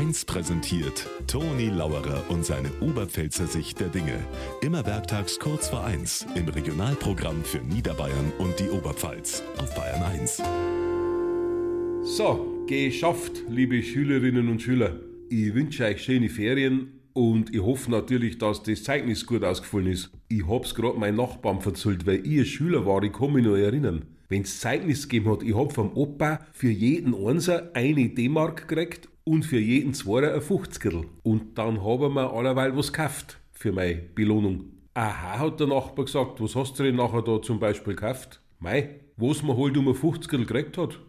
1 präsentiert Toni Lauerer und seine Oberpfälzer Sicht der Dinge. Immer werktags kurz vor 1 im Regionalprogramm für Niederbayern und die Oberpfalz auf Bayern 1. So, geschafft, liebe Schülerinnen und Schüler. Ich wünsche euch schöne Ferien und ich hoffe natürlich, dass das Zeugnis gut ausgefallen ist. Ich hab's grad meinen Nachbarn verzählt, weil ein Schüler war, ich kann mich noch erinnern. Wenn's Zeugnis gegeben hat, ich hab vom Opa für jeden Einser eine D-Mark gekriegt und für jeden Zweier ein 50 Und dann haben wir allerweil was gekauft für meine Belohnung. Aha, hat der Nachbar gesagt, was hast du denn nachher da zum Beispiel gekauft? Mei, was man halt um ein 50 gekriegt hat.